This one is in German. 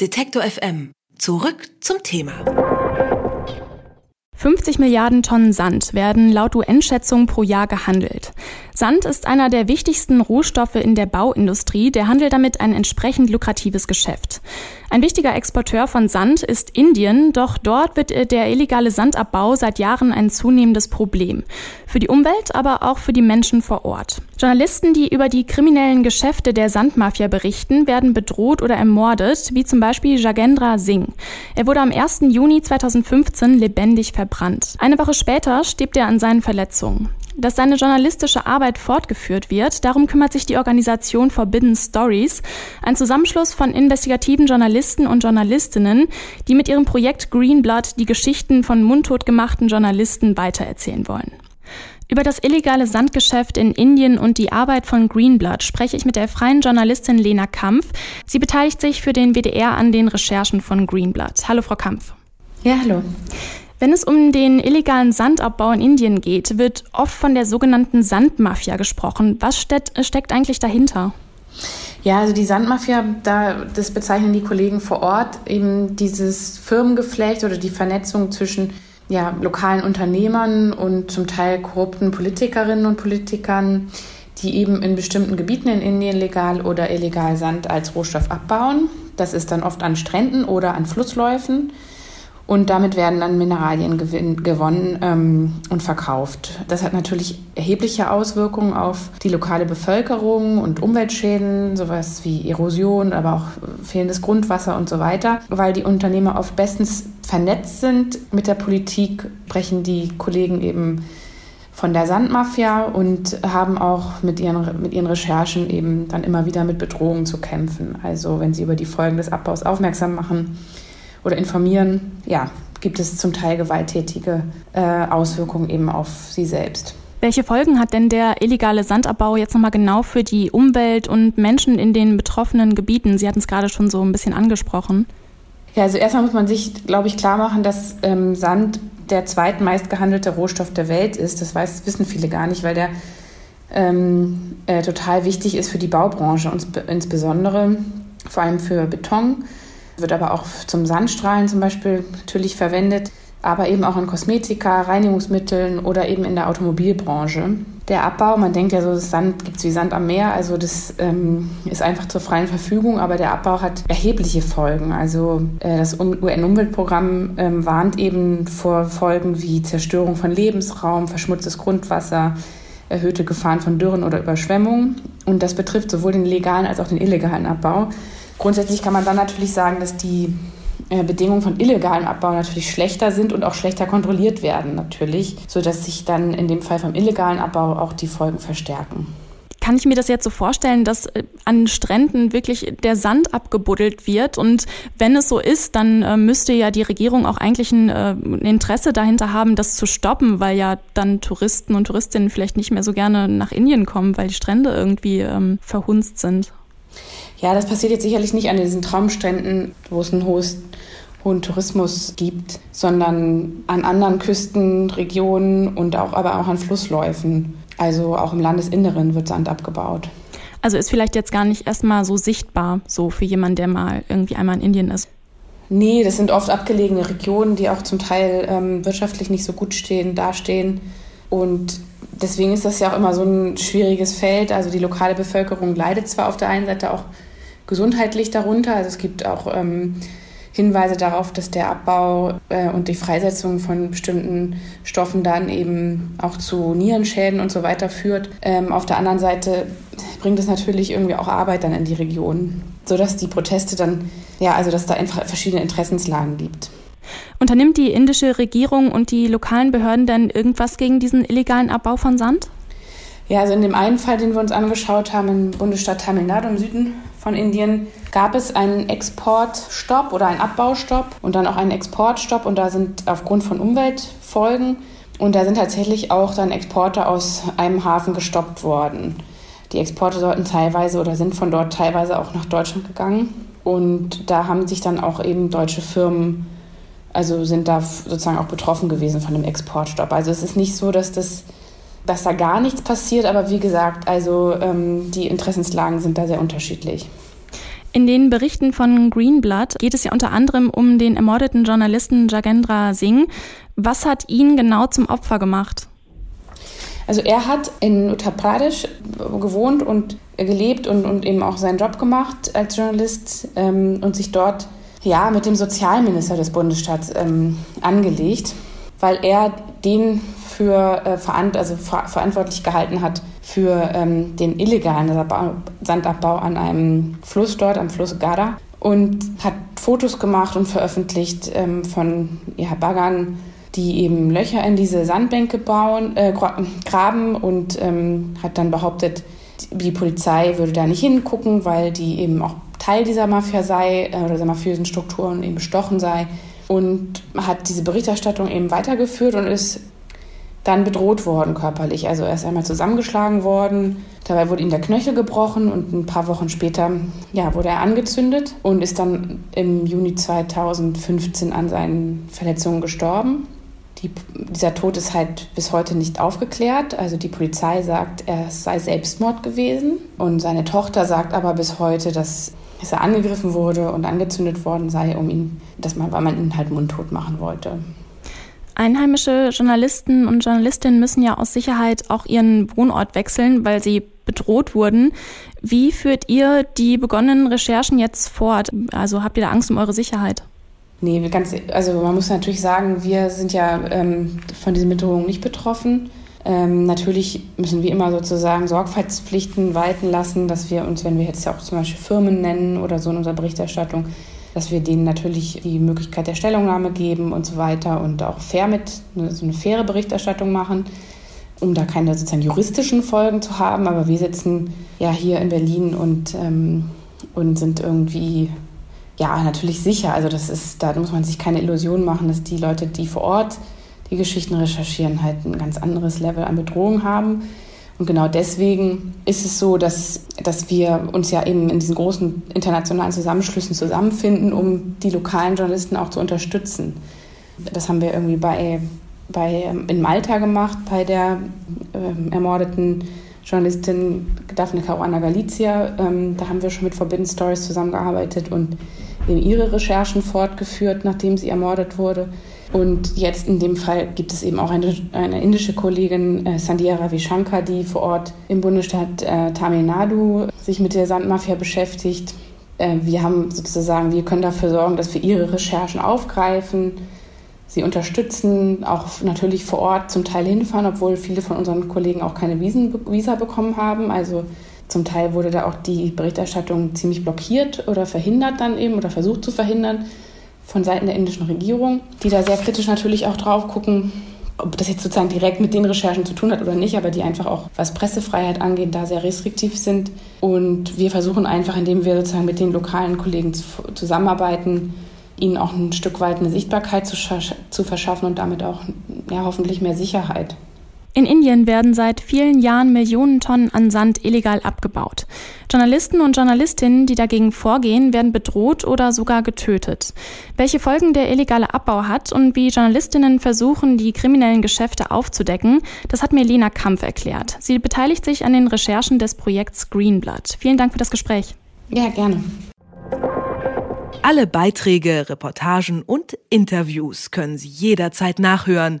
Detektor FM. Zurück zum Thema. 50 Milliarden Tonnen Sand werden laut UN-Schätzung pro Jahr gehandelt. Sand ist einer der wichtigsten Rohstoffe in der Bauindustrie. Der Handel damit ein entsprechend lukratives Geschäft. Ein wichtiger Exporteur von Sand ist Indien, doch dort wird der illegale Sandabbau seit Jahren ein zunehmendes Problem. Für die Umwelt, aber auch für die Menschen vor Ort. Journalisten, die über die kriminellen Geschäfte der Sandmafia berichten, werden bedroht oder ermordet, wie zum Beispiel Jagendra Singh. Er wurde am 1. Juni 2015 lebendig verbrannt. Eine Woche später stirbt er an seinen Verletzungen dass seine journalistische Arbeit fortgeführt wird. Darum kümmert sich die Organisation Forbidden Stories, ein Zusammenschluss von investigativen Journalisten und Journalistinnen, die mit ihrem Projekt Green Blood die Geschichten von mundtot gemachten Journalisten weitererzählen wollen. Über das illegale Sandgeschäft in Indien und die Arbeit von Greenblood spreche ich mit der freien Journalistin Lena Kampf. Sie beteiligt sich für den WDR an den Recherchen von Greenblood. Hallo, Frau Kampf. Ja, hallo. Wenn es um den illegalen Sandabbau in Indien geht, wird oft von der sogenannten Sandmafia gesprochen. Was steckt, steckt eigentlich dahinter? Ja, also die Sandmafia, da, das bezeichnen die Kollegen vor Ort, eben dieses Firmengeflecht oder die Vernetzung zwischen ja, lokalen Unternehmern und zum Teil korrupten Politikerinnen und Politikern, die eben in bestimmten Gebieten in Indien legal oder illegal Sand als Rohstoff abbauen. Das ist dann oft an Stränden oder an Flussläufen. Und damit werden dann Mineralien gewonnen ähm, und verkauft. Das hat natürlich erhebliche Auswirkungen auf die lokale Bevölkerung und Umweltschäden, sowas wie Erosion, aber auch fehlendes Grundwasser und so weiter. Weil die Unternehmer oft bestens vernetzt sind mit der Politik, brechen die Kollegen eben von der Sandmafia und haben auch mit ihren, mit ihren Recherchen eben dann immer wieder mit Bedrohungen zu kämpfen. Also wenn sie über die Folgen des Abbaus aufmerksam machen, oder informieren, ja, gibt es zum Teil gewalttätige äh, Auswirkungen eben auf sie selbst. Welche Folgen hat denn der illegale Sandabbau jetzt nochmal genau für die Umwelt und Menschen in den betroffenen Gebieten? Sie hatten es gerade schon so ein bisschen angesprochen. Ja, also erstmal muss man sich, glaube ich, klar machen, dass ähm, Sand der zweitmeist gehandelte Rohstoff der Welt ist. Das weiß, wissen viele gar nicht, weil der ähm, äh, total wichtig ist für die Baubranche, und insbesondere vor allem für Beton wird aber auch zum Sandstrahlen zum Beispiel natürlich verwendet, aber eben auch in Kosmetika, Reinigungsmitteln oder eben in der Automobilbranche. Der Abbau, man denkt ja so, das Sand gibt es wie Sand am Meer, also das ähm, ist einfach zur freien Verfügung, aber der Abbau hat erhebliche Folgen. Also äh, das UN-Umweltprogramm ähm, warnt eben vor Folgen wie Zerstörung von Lebensraum, verschmutztes Grundwasser, erhöhte Gefahren von Dürren oder Überschwemmungen. Und das betrifft sowohl den legalen als auch den illegalen Abbau. Grundsätzlich kann man dann natürlich sagen, dass die äh, Bedingungen von illegalem Abbau natürlich schlechter sind und auch schlechter kontrolliert werden natürlich, sodass sich dann in dem Fall vom illegalen Abbau auch die Folgen verstärken. Kann ich mir das jetzt so vorstellen, dass äh, an Stränden wirklich der Sand abgebuddelt wird? Und wenn es so ist, dann äh, müsste ja die Regierung auch eigentlich ein, Interesse dahinter haben, das zu stoppen, weil ja dann Touristen und Touristinnen vielleicht nicht mehr so gerne nach Indien kommen, weil die Strände irgendwie ähm, verhunzt sind. Ja, das passiert jetzt sicherlich nicht an diesen Traumstränden, wo es einen hohes, hohen Tourismus gibt, sondern an anderen Küstenregionen und auch, aber auch an Flussläufen. Also auch im Landesinneren wird Sand abgebaut. Also ist vielleicht jetzt gar nicht erstmal so sichtbar, so für jemanden, der mal irgendwie einmal in Indien ist. Nee, das sind oft abgelegene Regionen, die auch zum Teil ähm, wirtschaftlich nicht so gut stehen, dastehen. Und deswegen ist das ja auch immer so ein schwieriges Feld. Also die lokale Bevölkerung leidet zwar auf der einen Seite auch gesundheitlich darunter. Also es gibt auch ähm, Hinweise darauf, dass der Abbau äh, und die Freisetzung von bestimmten Stoffen dann eben auch zu Nierenschäden und so weiter führt. Ähm, auf der anderen Seite bringt es natürlich irgendwie auch Arbeit dann in die Region, sodass die Proteste dann, ja, also dass da einfach verschiedene Interessenslagen gibt. Unternimmt die indische Regierung und die lokalen Behörden denn irgendwas gegen diesen illegalen Abbau von Sand? Ja, also in dem einen Fall, den wir uns angeschaut haben, im Bundesstaat Tamil Nadu im Süden von Indien, gab es einen Exportstopp oder einen Abbaustopp und dann auch einen Exportstopp und da sind aufgrund von Umweltfolgen und da sind tatsächlich auch dann Exporte aus einem Hafen gestoppt worden. Die Exporte sollten teilweise oder sind von dort teilweise auch nach Deutschland gegangen und da haben sich dann auch eben deutsche Firmen also sind da sozusagen auch betroffen gewesen von dem Exportstopp. Also es ist nicht so, dass das dass da gar nichts passiert, aber wie gesagt, also ähm, die Interessenslagen sind da sehr unterschiedlich. In den Berichten von Greenblood geht es ja unter anderem um den ermordeten Journalisten Jagendra Singh. Was hat ihn genau zum Opfer gemacht? Also er hat in Uttar Pradesh gewohnt und gelebt und, und eben auch seinen Job gemacht als Journalist ähm, und sich dort ja mit dem Sozialminister des Bundesstaats ähm, angelegt, weil er den für äh, verant also ver verantwortlich gehalten hat für ähm, den illegalen Sandabbau an einem Fluss dort, am Fluss Gara und hat Fotos gemacht und veröffentlicht ähm, von ja, Baggern, die eben Löcher in diese Sandbänke bauen, äh, graben und ähm, hat dann behauptet, die Polizei würde da nicht hingucken, weil die eben auch Teil dieser Mafia sei äh, oder dieser mafiösen Strukturen eben bestochen sei und hat diese Berichterstattung eben weitergeführt und ist dann bedroht worden körperlich. Also er ist einmal zusammengeschlagen worden, dabei wurde ihm der Knöchel gebrochen und ein paar Wochen später ja, wurde er angezündet und ist dann im Juni 2015 an seinen Verletzungen gestorben. Die, dieser Tod ist halt bis heute nicht aufgeklärt. Also die Polizei sagt, er sei Selbstmord gewesen. Und seine Tochter sagt aber bis heute, dass, dass er angegriffen wurde und angezündet worden sei, um ihn, dass man, weil man ihn halt mundtot machen wollte. Einheimische Journalisten und Journalistinnen müssen ja aus Sicherheit auch ihren Wohnort wechseln, weil sie bedroht wurden. Wie führt ihr die begonnenen Recherchen jetzt fort? Also habt ihr da Angst um eure Sicherheit? Nee, ganz, also man muss natürlich sagen, wir sind ja ähm, von diesen Bedrohungen nicht betroffen. Ähm, natürlich müssen wir immer sozusagen Sorgfaltspflichten walten lassen, dass wir uns, wenn wir jetzt ja auch zum Beispiel Firmen nennen oder so in unserer Berichterstattung, dass wir denen natürlich die Möglichkeit der Stellungnahme geben und so weiter und auch fair mit, so eine faire Berichterstattung machen, um da keine sozusagen juristischen Folgen zu haben. Aber wir sitzen ja hier in Berlin und, ähm, und sind irgendwie ja, natürlich sicher. Also das ist, da muss man sich keine Illusion machen, dass die Leute, die vor Ort die Geschichten recherchieren, halt ein ganz anderes Level an Bedrohung haben. Und genau deswegen ist es so, dass, dass wir uns ja eben in diesen großen internationalen Zusammenschlüssen zusammenfinden, um die lokalen Journalisten auch zu unterstützen. Das haben wir irgendwie bei, bei in Malta gemacht, bei der ähm, ermordeten Journalistin Daphne Caruana Galizia. Ähm, da haben wir schon mit Forbidden Stories zusammengearbeitet und ihre Recherchen fortgeführt, nachdem sie ermordet wurde. Und jetzt in dem Fall gibt es eben auch eine, eine indische Kollegin, äh, Sandhya Ravishankar, die vor Ort im Bundesstaat äh, Tamil Nadu sich mit der Sandmafia beschäftigt. Äh, wir haben sozusagen, wir können dafür sorgen, dass wir ihre Recherchen aufgreifen, sie unterstützen, auch natürlich vor Ort zum Teil hinfahren, obwohl viele von unseren Kollegen auch keine Visen, Visa bekommen haben. Also zum Teil wurde da auch die Berichterstattung ziemlich blockiert oder verhindert dann eben oder versucht zu verhindern von Seiten der indischen Regierung, die da sehr kritisch natürlich auch drauf gucken, ob das jetzt sozusagen direkt mit den Recherchen zu tun hat oder nicht, aber die einfach auch, was Pressefreiheit angeht, da sehr restriktiv sind. Und wir versuchen einfach, indem wir sozusagen mit den lokalen Kollegen zusammenarbeiten, ihnen auch ein Stück weit eine Sichtbarkeit zu, zu verschaffen und damit auch ja, hoffentlich mehr Sicherheit. In Indien werden seit vielen Jahren Millionen Tonnen an Sand illegal abgebaut. Journalisten und Journalistinnen, die dagegen vorgehen, werden bedroht oder sogar getötet. Welche Folgen der illegale Abbau hat und wie Journalistinnen versuchen, die kriminellen Geschäfte aufzudecken, das hat mir Lena Kampf erklärt. Sie beteiligt sich an den Recherchen des Projekts Greenblood. Vielen Dank für das Gespräch. Ja, gerne. Alle Beiträge, Reportagen und Interviews können Sie jederzeit nachhören